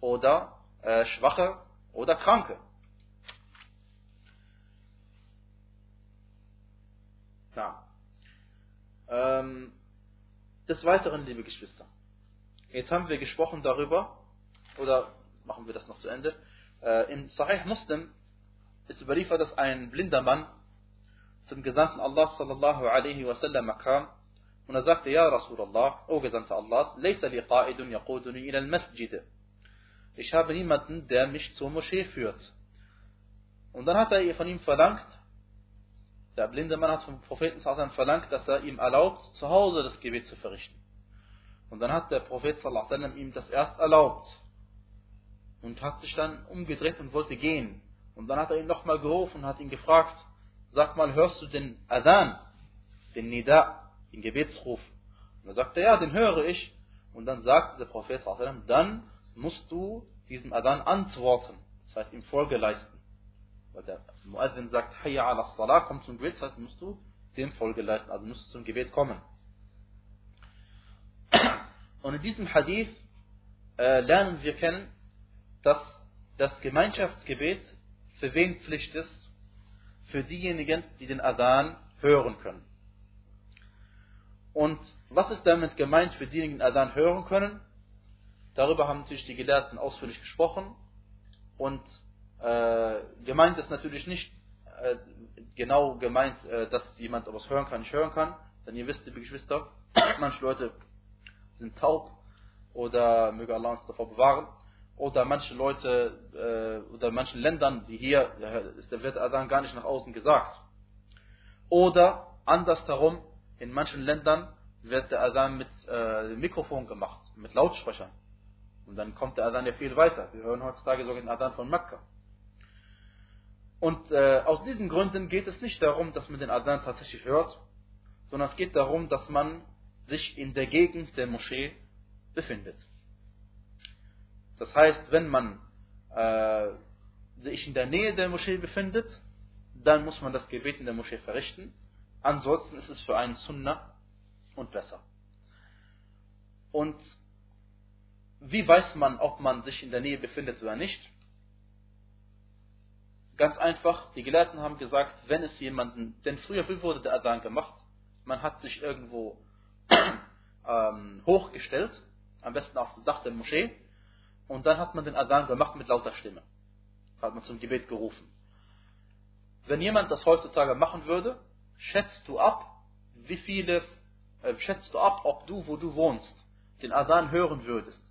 S1: oder äh, Schwache oder Kranke. Ja. Ähm, des Weiteren, liebe Geschwister, jetzt haben wir gesprochen darüber, oder machen wir das noch zu Ende, äh, in Sahih Muslim ist überliefert, dass ein blinder Mann zum Gesandten Allah sallallahu alaihi wasallam kam und er sagte, Ja Rasulallah, O Gesandter Allah, Laysa li qa'idun yaquduni ila al-masjid. Ich habe niemanden, der mich zur Moschee führt. Und dann hat er von ihm verlangt, der blinde Mann hat vom Propheten verlangt, dass er ihm erlaubt, zu Hause das Gebet zu verrichten. Und dann hat der Prophet ihm das erst erlaubt und hat sich dann umgedreht und wollte gehen. Und dann hat er ihn nochmal gerufen und hat ihn gefragt, sag mal, hörst du den Adhan, den Nida, den Gebetsruf? Und er sagte, ja, den höre ich. Und dann sagte der Prophet, dann musst du diesem Adhan antworten. Das heißt, ihm Folge leisten. Weil der Muazzin sagt, Hayya ala Salah, komm zum Gebet, das heißt, musst du dem Folge leisten, also musst du zum Gebet kommen. Und in diesem Hadith äh, lernen wir kennen, dass das Gemeinschaftsgebet für wen Pflicht ist? Für diejenigen, die den Adhan hören können. Und was ist damit gemeint für diejenigen, die den Adhan hören können? Darüber haben natürlich die Gelehrten ausführlich gesprochen. Und äh, gemeint ist natürlich nicht äh, genau gemeint, äh, dass jemand etwas hören kann, nicht hören kann. Denn ihr wisst, liebe Geschwister, manche Leute sind taub oder möge Allah uns davor bewahren. Oder manche Leute äh, oder manchen Ländern, wie hier, da wird Adhan gar nicht nach außen gesagt. Oder andersherum, in manchen Ländern wird der Adhan mit äh, Mikrofon gemacht, mit Lautsprechern. Und dann kommt der Adhan ja viel weiter. Wir hören heutzutage sogar den Adhan von Mekka. Und äh, aus diesen Gründen geht es nicht darum, dass man den Adhan tatsächlich hört, sondern es geht darum, dass man sich in der Gegend der Moschee befindet. Das heißt, wenn man äh, sich in der Nähe der Moschee befindet, dann muss man das Gebet in der Moschee verrichten. Ansonsten ist es für einen Sunnah und besser. Und wie weiß man, ob man sich in der Nähe befindet oder nicht? Ganz einfach, die Gelehrten haben gesagt, wenn es jemanden, denn früher wie wurde der Adhan gemacht? Man hat sich irgendwo ähm, hochgestellt, am besten auf das Dach der Moschee, und dann hat man den Adhan gemacht mit lauter Stimme. Hat man zum Gebet gerufen. Wenn jemand das heutzutage machen würde, schätzt du ab, wie viele, äh, schätzt du ab, ob du, wo du wohnst, den Adhan hören würdest.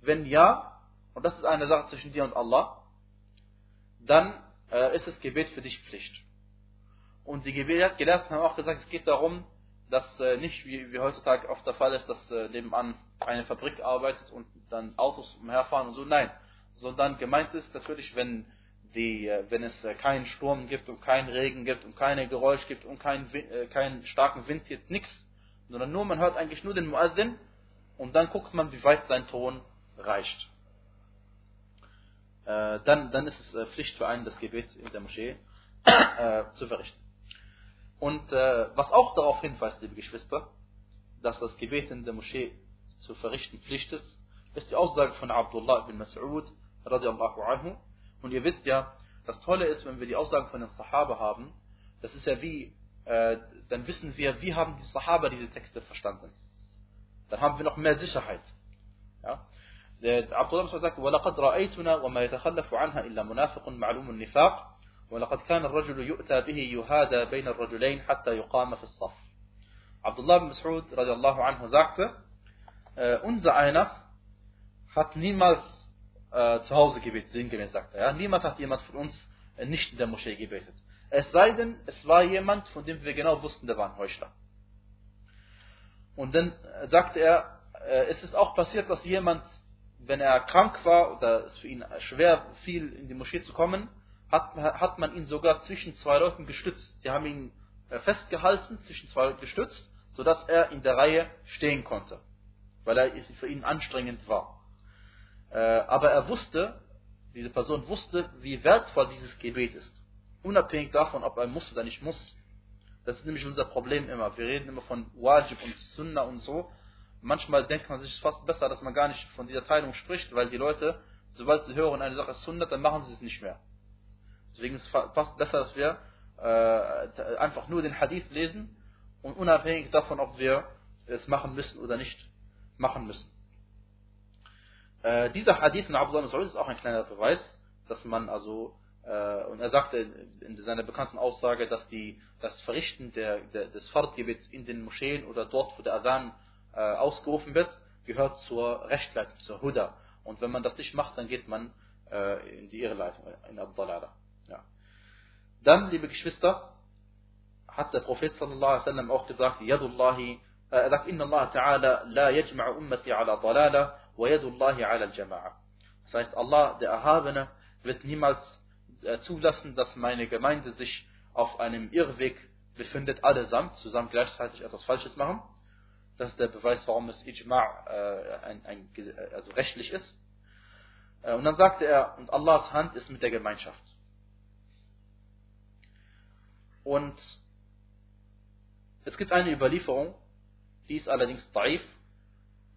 S1: Wenn ja, und das ist eine Sache zwischen dir und Allah, dann äh, ist das Gebet für dich Pflicht. Und die Gelehrten haben auch gesagt, es geht darum, dass äh, nicht wie, wie heutzutage oft der Fall ist, dass äh, nebenan eine Fabrik arbeitet und dann Autos umherfahren und so. Nein, sondern gemeint ist natürlich, wenn die, äh, wenn es äh, keinen Sturm gibt und keinen Regen gibt und keine Geräusch gibt und keinen, äh, keinen starken Wind gibt, nichts, sondern nur man hört eigentlich nur den Muazzin und dann guckt man, wie weit sein Ton reicht. Äh, dann, dann ist es äh, Pflicht für einen, das Gebet in der Moschee äh, zu verrichten. Und äh, was auch darauf hinweist, liebe Geschwister, dass das Gebet in der Moschee zu verrichten Pflicht ist, ist die Aussage von Abdullah ibn Mas'ud radiallahu anhu. Und ihr wisst ja, das Tolle ist, wenn wir die Aussagen von den Sahaba haben, das ist ja wie, äh, dann wissen wir, wie haben die Sahaba diese Texte verstanden. Dann haben wir noch mehr Sicherheit. Ja? Abdullah sagt, وَلَقَدْ رَأَيْتُنَا وَمَا يَتَخَلَّفُ عَنْهَا إِلَّا مُنَافِقٌ مَعْلُومُ النِّفَاقِ وَلَقَدْ كَانَ الرَّجُلُ يُؤْتَى بِهِ يُهَادَى بَيْنَ الرَّجُلَيْنِ حَتَّى يُقَامَ فِي الصَّفِّ Abdullah bin Mas'ud radiallahu anhu sagte, äh, unser einer hat niemals äh, zu Hause gebetet, sinngemäß sagt er. Ja? Niemals hat jemand von uns äh, nicht in der Moschee gebetet. Es sei denn, es war jemand, von dem wir genau wussten, der war ein Heuchler. Und dann sagte er, äh, es ist auch passiert, dass jemand wenn er krank war oder es für ihn schwer fiel, in die Moschee zu kommen, hat, hat man ihn sogar zwischen zwei Leuten gestützt. Sie haben ihn äh, festgehalten, zwischen zwei Leuten gestützt, sodass er in der Reihe stehen konnte, weil er für ihn anstrengend war. Äh, aber er wusste, diese Person wusste, wie wertvoll dieses Gebet ist. Unabhängig davon, ob er muss oder nicht muss. Das ist nämlich unser Problem immer. Wir reden immer von Wajib und Sunnah und so, manchmal denkt man sich fast besser, dass man gar nicht von dieser Teilung spricht, weil die Leute, sobald sie hören, eine Sache ist Sundat, dann machen sie es nicht mehr. Deswegen ist es fast besser, dass wir äh, einfach nur den Hadith lesen und unabhängig davon, ob wir es machen müssen oder nicht machen müssen. Äh, dieser Hadith von Abdullah Mas'ud ist auch ein kleiner Beweis, dass man also, äh, und er sagte in seiner bekannten Aussage, dass die, das Verrichten der, der, des Fardgebets in den Moscheen oder dort, wo der Adhan äh, ausgerufen wird, gehört zur Rechtleitung, zur Huda. Und wenn man das nicht macht, dann geht man äh, in die Irrleitung, in Abdalala. Ja. Dann, liebe Geschwister, hat der Prophet sallallahu alaihi wasallam auch gesagt, Yadullahi, äh, er sagt, Inna Allah ta'ala la yajma'u ummati ala dalala wa yadullahi ala al-jama'a. Das heißt, Allah, der Erhabene, wird niemals äh, zulassen, dass meine Gemeinde sich auf einem Irrweg befindet, allesamt, zusammen gleichzeitig etwas Falsches machen. Das ist der Beweis, warum es Ijma' äh, ein, ein, also rechtlich ist. Äh, und dann sagte er, und Allahs Hand ist mit der Gemeinschaft. Und es gibt eine Überlieferung, die ist allerdings daif,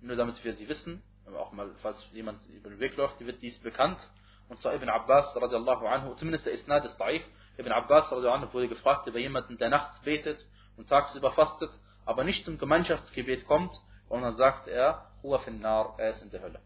S1: nur damit wir sie wissen. auch mal, falls jemand über den Weg läuft, wird dies bekannt. Und zwar Ibn Abbas radiallahu anhu, zumindest der Isnad ist daif. Ibn Abbas radiallahu anhu wurde gefragt über jemanden, der nachts betet und tagsüber fastet, aber nicht zum Gemeinschaftsgebet kommt. Und dann sagt er, Huwa finnar, er ist in der Hölle.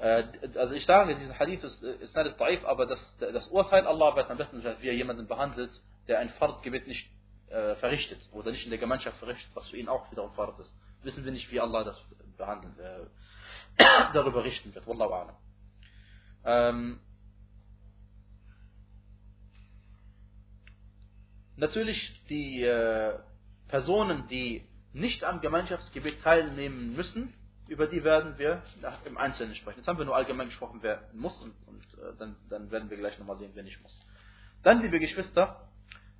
S1: Äh, also ich sage, dieser Hadith ist, ist nicht daif, aber das, das Urteil Allah weiß am besten, wie er jemanden behandelt, der ein Fardgebet nicht äh, verrichtet oder nicht in der Gemeinschaft verrichtet, was für ihn auch wiederum Fard ist. Wissen wir nicht, wie Allah das behandeln, äh, darüber richten wird. Wallahu a'lam. Ähm, natürlich die äh, Personen, die nicht am Gemeinschaftsgebet teilnehmen müssen, über die werden wir im Einzelnen sprechen. Jetzt haben wir nur allgemein gesprochen, wer muss und, und äh, dann, dann werden wir gleich nochmal sehen, wer nicht muss. Dann, liebe Geschwister,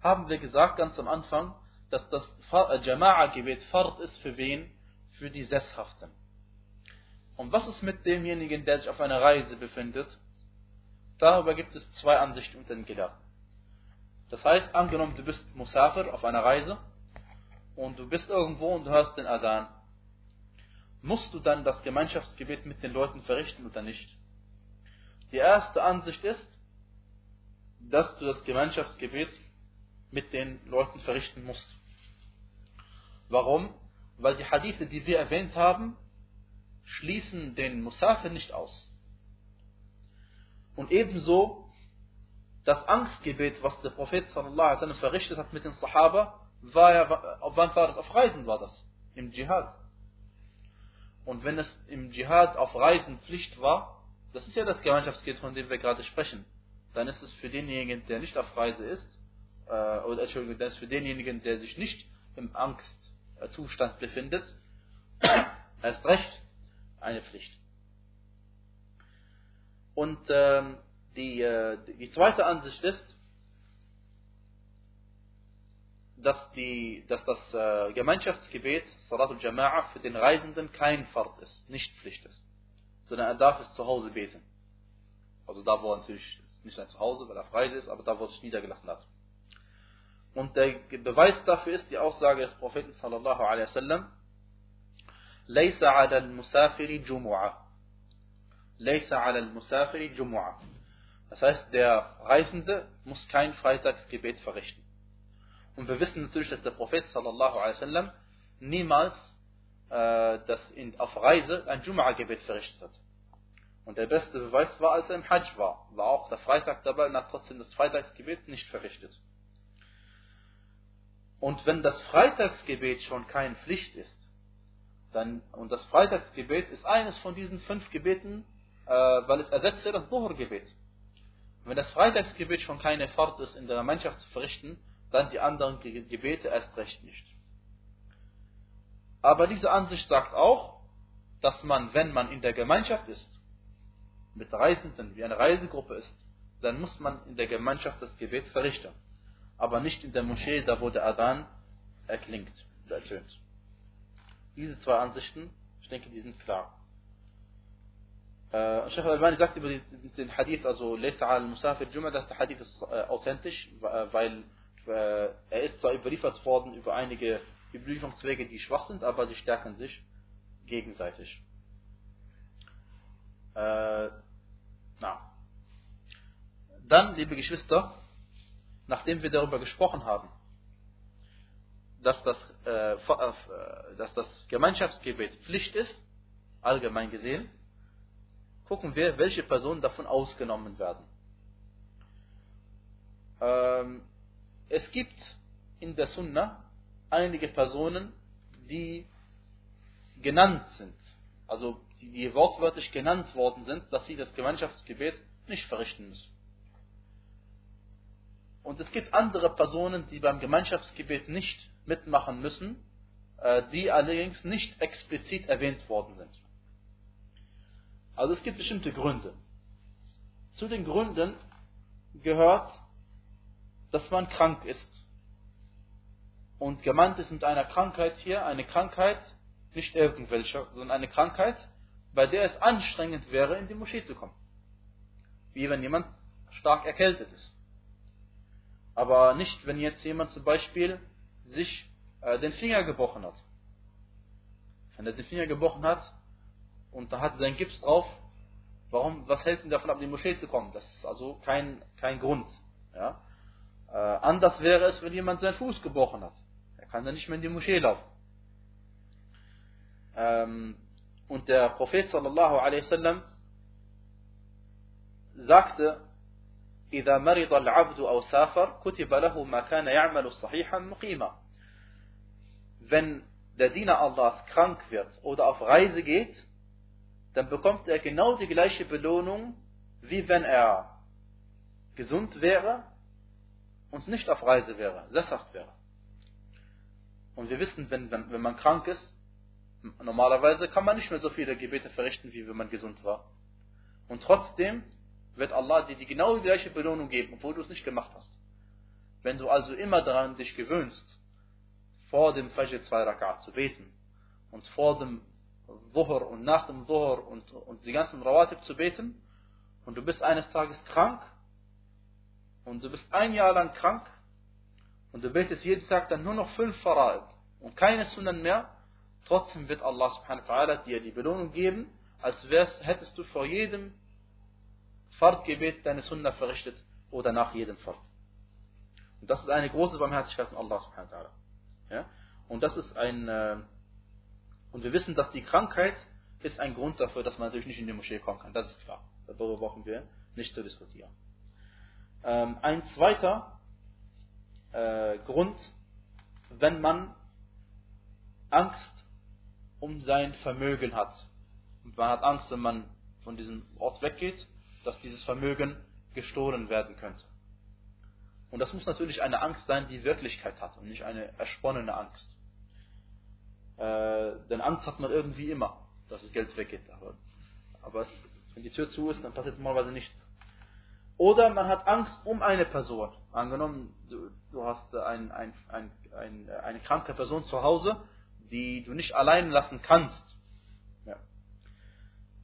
S1: haben wir gesagt ganz am Anfang, dass das äh, Jama'a-Gebet Fard ist für wen? Für die Sesshaften. Und was ist mit demjenigen, der sich auf einer Reise befindet? Darüber gibt es zwei Ansichten unter den Gelehrten. Das heißt, angenommen, du bist Musafir auf einer Reise und du bist irgendwo und du hörst den Adhan musst du dann das Gemeinschaftsgebet mit den Leuten verrichten oder nicht? Die erste Ansicht ist, dass du das Gemeinschaftsgebet mit den Leuten verrichten musst. Warum? Weil die Hadithe, die wir erwähnt haben, schließen den Musafir nicht aus. Und ebenso das Angstgebet, was der Prophet sallallahu verrichtet hat mit den Sahaba, war ja, wann war das? Auf Reisen war das, im Dschihad. Und wenn es im Dschihad auf Reisen Pflicht war, das ist ja das Gemeinschaftsgebet, von dem wir gerade sprechen, dann ist es für denjenigen, der nicht auf Reise ist, äh, oder Entschuldigung, das ist für denjenigen, der sich nicht im Angstzustand befindet, erst recht eine Pflicht. Und ähm, die, äh, die zweite Ansicht ist, dass, die, dass das äh, Gemeinschaftsgebet, Salatul Jama'ah, für den Reisenden kein Fahrt ist, nicht Pflicht ist, sondern er darf es zu Hause beten. Also da, wo er natürlich nicht sein Zuhause, weil er frei ist, aber da, wo er sich niedergelassen hat. Und der Beweis dafür ist die Aussage des Propheten sallallahu alaihi wasallam: "Laysa 'ala al-musafiri jumu'a." Laysa 'ala al-musafiri Jumu'ah. Das heißt, der Reisende muss kein Freitagsgebet verrichten. Und wir wissen natürlich, dass der Prophet sallallahu alaihi wasallam niemals äh, das in, auf Reise ein Jum'a-Gebet verrichtet hat. Und der beste Beweis war, als er im Hajj war, war auch der Freitag dabei und hat trotzdem das Freitagsgebet nicht verrichtet. Und wenn das Freitagsgebet schon keine Pflicht ist, dann, und das Freitagsgebet ist eines von diesen fünf Gebeten, äh, weil es ersetzt ja das Dhuhr-Gebet. Wenn das Freitagsgebet schon keine Fahrt ist, in der Gemeinschaft zu verrichten, dann die anderen Gebete erst recht nicht. Aber diese Ansicht sagt auch, dass man, wenn man in der Gemeinschaft ist, mit Reisenden, wie eine Reisegruppe ist, dann muss man in der Gemeinschaft das Gebet verrichten. Aber nicht in der Moschee, da wo der Adhan erklingt oder ertönt. Diese zwei Ansichten, ich denke, die sind klar. Äh, Sheikh al-Albani sagt über den Hadith, also Laysa al-Musafir Jum'a, dass der Hadith ist äh, authentisch, weil äh, er ist zwar überliefert worden über einige Überlieferungswege, die schwach sind, aber sie stärken sich gegenseitig. Äh, na. Dann, liebe Geschwister, nachdem wir darüber gesprochen haben, dass das, äh, äh, dass das Gemeinschaftsgebet Pflicht ist, allgemein gesehen, gucken wir, welche Personen davon ausgenommen werden. Ähm, es gibt in der Sunna einige Personen, die genannt sind, also die, die wortwörtlich genannt worden sind, dass sie das Gemeinschaftsgebet nicht verrichten müssen. Und es gibt andere Personen, die beim Gemeinschaftsgebet nicht mitmachen müssen, äh, die allerdings nicht explizit erwähnt worden sind. Also es gibt bestimmte Gründe. Zu den Gründen gehört dass man krank ist. Und gemeint ist mit einer Krankheit hier eine Krankheit, nicht irgendwelche, sondern eine Krankheit, bei der es anstrengend wäre, in die Moschee zu kommen. Wie wenn jemand stark erkältet ist. Aber nicht, wenn jetzt jemand zum Beispiel sich äh, den Finger gebrochen hat. Wenn er den Finger gebrochen hat, und da hat sein Gips drauf. Warum, was hält ihn davon ab, in die Moschee zu kommen? Das ist also kein, kein Grund. Ja? Äh, anders wäre es, wenn jemand seinen Fuß gebrochen hat. Er kann dann nicht mehr in die Moschee laufen. Ähm, und der Prophet sallallahu alaihi wasallam sagte, إذا مرض العبد أو سافر كتب له ما كان يعمل صحيحا مقيما. Wenn der Diener Allahs krank wird oder auf Reise geht, dann bekommt er genau die gleiche Belohnung, wie wenn er gesund wäre und nicht auf Reise wäre, sesshaft wäre. Und wir wissen, wenn, wenn, wenn man krank ist, normalerweise kann man nicht mehr so viele Gebete verrichten, wie wenn man gesund war. Und trotzdem wird Allah dir die genau gleiche Belohnung geben, obwohl du es nicht gemacht hast. Wenn du also immer daran dich gewöhnst, vor dem Fajr zwei Rakat zu beten und vor dem Dhuhr und nach dem Dhuhr und, und die ganzen Rawatib zu beten und du bist eines Tages krank und du bist ein Jahr lang krank und du betest jeden Tag dann nur noch fünf Fara'id und keine Sunnen mehr, trotzdem wird Allah subhanahu wa ta'ala dir die Belohnung geben, als wär's, hättest du vor jedem Fardgebet deine Sunna verrichtet oder nach jedem Fard. Und das ist eine große Barmherzigkeit von Allah subhanahu wa ta'ala. Ja? Und das ist ein, äh, und wir wissen, dass die Krankheit ist ein Grund dafür, dass man natürlich nicht in die Moschee kommen kann. Das ist klar. Darüber brauchen wir nicht zu diskutieren. Ähm, ein zweiter äh, Grund, wenn man Angst um sein Vermögen hat. Und man hat Angst, wenn man von diesem Ort weggeht, dass dieses Vermögen gestohlen werden könnte. Und das muss natürlich eine Angst sein, die Wirklichkeit hat und nicht eine ersponnene Angst. Äh, denn Angst hat man irgendwie immer, dass das Geld weggeht. Aber, aber es, wenn die Tür zu ist, dann passiert normalerweise nichts. Oder man hat Angst um eine Person. Angenommen, du, du hast ein, ein, ein, eine kranke Person zu Hause, die du nicht allein lassen kannst. Ja.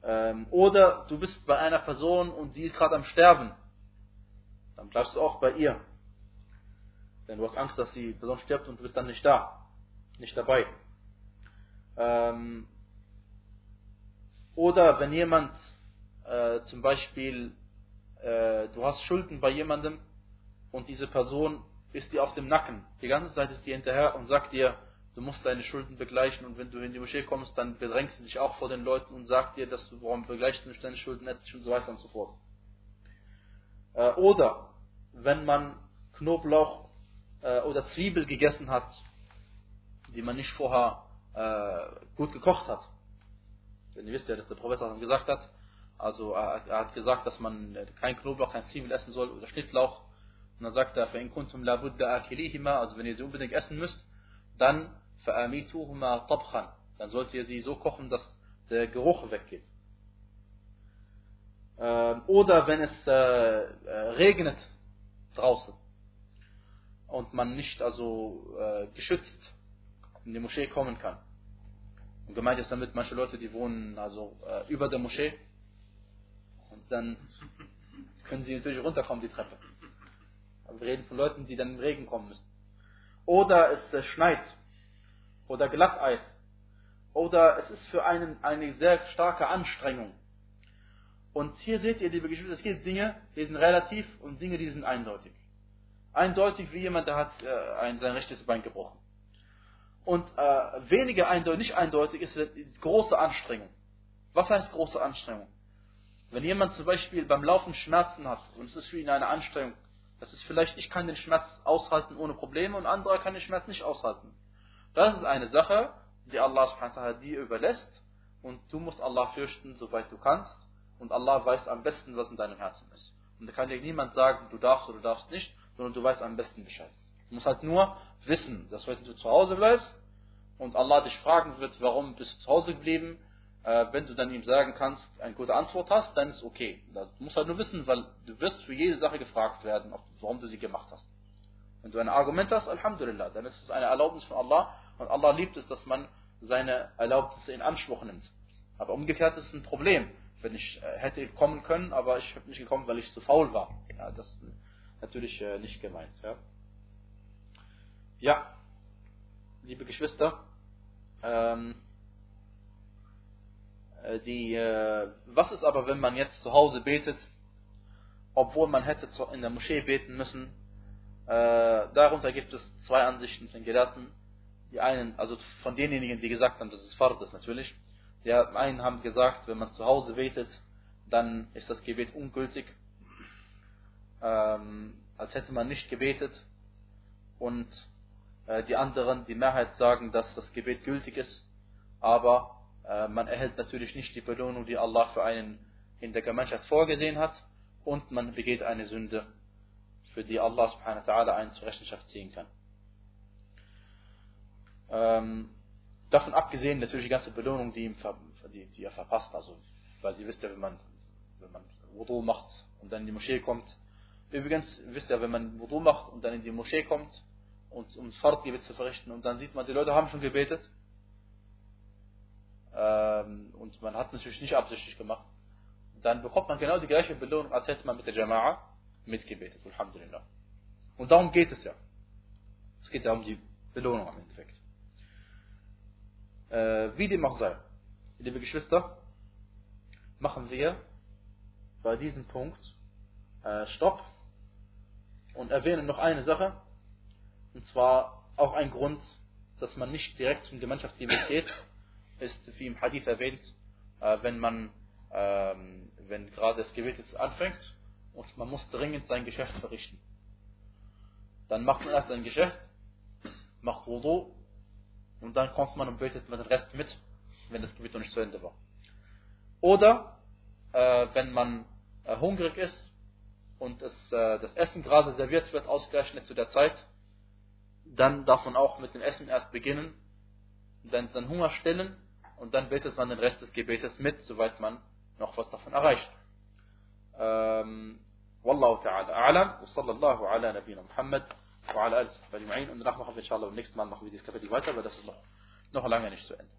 S1: Ähm, oder du bist bei einer Person und die ist gerade am Sterben. Dann bleibst du auch bei ihr. Denn du hast Angst, dass die Person stirbt und du bist dann nicht da, nicht dabei. Ähm, oder wenn jemand äh, zum Beispiel, äh, du hast Schulden bei jemandem und diese Person ist dir auf dem Nacken. Die ganze Zeit ist die hinterher und sagt dir, du musst deine Schulden begleichen und wenn du in die Moschee kommst, dann bedrängst du dich auch vor den Leuten und sagt dir, dass du, warum begleichst du nicht deine Schulden und so weiter und so fort. Äh, oder wenn man Knoblauch äh, oder Zwiebel gegessen hat, die man nicht vorher äh, gut gekocht hat. Denn ihr wisst ja, dass der Prophet gesagt hat, also er, er, hat gesagt, dass man kein Knoblauch, kein Zwiebel essen soll oder Schnittlauch. Und dann sagt er, فَإِن كُنْتُمْ لَابُدَّ أَكِلِهِمَا Also wenn ihr sie unbedingt essen müsst, dann فَأَمِيتُهُمَا طَبْخًا Dann sollt ihr sie so kochen, dass der Geruch weggeht. Ähm, oder wenn es äh, äh, regnet draußen und man nicht also äh, geschützt in die Moschee kommen kann. Und gemeint ist damit manche Leute, die wohnen also äh, über der Moschee und dann können sie natürlich runterkommen die Treppe. Aber wir reden von Leuten, die dann im Regen kommen müssen. Oder es äh, schneit oder Glatteis oder es ist für einen eine sehr starke Anstrengung. Und hier seht ihr, liebe Geschwister, es gibt Dinge, die sind relativ und Dinge, die sind eindeutig. Eindeutig wie jemand, der hat äh, ein, sein rechtes Bein gebrochen. Und äh, weniger eindeutig, nicht eindeutig ist große Anstrengung. Was heißt große Anstrengung? Wenn jemand zum Beispiel beim Laufen Schmerzen hat und es ist für ihn eine Anstrengung, das ist vielleicht, ich kann den Schmerz aushalten ohne Probleme und anderer kann den Schmerz nicht aushalten. Das ist eine Sache, die Allah subhanahu dir überlässt und du musst Allah fürchten, soweit du kannst und Allah weiß am besten, was in deinem Herzen ist. Und da kann dir niemand sagen, du darfst oder du darfst nicht, sondern du weißt am besten Bescheid. Du musst halt nur wissen, dass wenn du zu Hause bleibst und Allah dich fragen wird, warum bist du zu Hause geblieben, wenn du dann ihm sagen kannst, eine gute Antwort hast, dann ist okay. Du musst halt nur wissen, weil du wirst für jede Sache gefragt werden, warum du sie gemacht hast. Wenn du ein Argument hast, Alhamdulillah, dann ist es eine Erlaubnis von Allah und Allah liebt es, dass man seine Erlaubnisse in Anspruch nimmt. Aber umgekehrt ist es ein Problem, wenn ich äh, hätte kommen können, aber ich bin nicht gekommen, weil ich zu faul war. Ja, das natürlich äh, nicht gemeint. Ja. ja, liebe Geschwister, ähm, Äh, die, äh, was ist aber, wenn man jetzt zu Hause betet, obwohl man hätte in der Moschee beten müssen? Äh, darunter gibt es zwei Ansichten von Gelehrten. Die einen, also von denjenigen, die gesagt haben, dass es Fard ist natürlich. Die einen haben gesagt, wenn man zu Hause betet, dann ist das Gebet ungültig, ähm, als hätte man nicht gebetet. Und äh, die anderen, die Mehrheit sagen, dass das Gebet gültig ist, aber äh, man erhält natürlich nicht die Belohnung, die Allah für einen in der Gemeinschaft vorgesehen hat. Und man begeht eine Sünde, für die Allah subhanahu wa ta'ala einen zur Rechenschaft ziehen kann. Ähm, davon abgesehen natürlich die ganze Belohnung, die, die, die er verpasst, also weil ihr wisst ja, wenn man, wenn man Wudu macht und dann in die Moschee kommt, übrigens wisst ihr, wenn man Wudu macht und dann in die Moschee kommt und um Fahrtgebet zu verrichten und dann sieht man, die Leute haben schon gebetet, und man hat es natürlich nicht absichtlich gemacht, dann bekommt man genau die gleiche Belohnung, als hätte man mit der Jama'a mitgebetet. Alhamdulillah. Und darum geht es ja. Es geht ja um die Belohnung am Endeffekt. Äh, wie dem auch sei, liebe Geschwister, machen wir bei diesem Punkt äh, Stopp und erwähnen noch eine Sache, und zwar auch ein Grund, dass man nicht direkt zum Gemeinschaftsgebet geht, ist wie im Hadith erwähnt, äh, wenn man, ähm, wenn gerade das Gebet jetzt anfängt und man muss dringend sein Geschäft verrichten. Dann macht man erst sein Geschäft, macht Wudu und dann kommt man und betet man den Rest mit, wenn das Gebet noch nicht zu Ende war. Oder äh, wenn man äh, hungrig ist und es, das Essen gerade serviert wird, ausgerechnet zu der Zeit, dann darf man auch mit dem Essen erst beginnen, dann, dann Hunger stillen und dann betet man den Rest des Gebetes mit, soweit man noch was davon erreicht. Ähm, Wallahu ta'ala a'lam wa sallallahu ala nabina Muhammad wa ala alihi wa und danach machen wir inshallah beim nächsten Mal machen wir dieses Kapitel weiter, weil das ist noch, noch lange nicht zu Ende.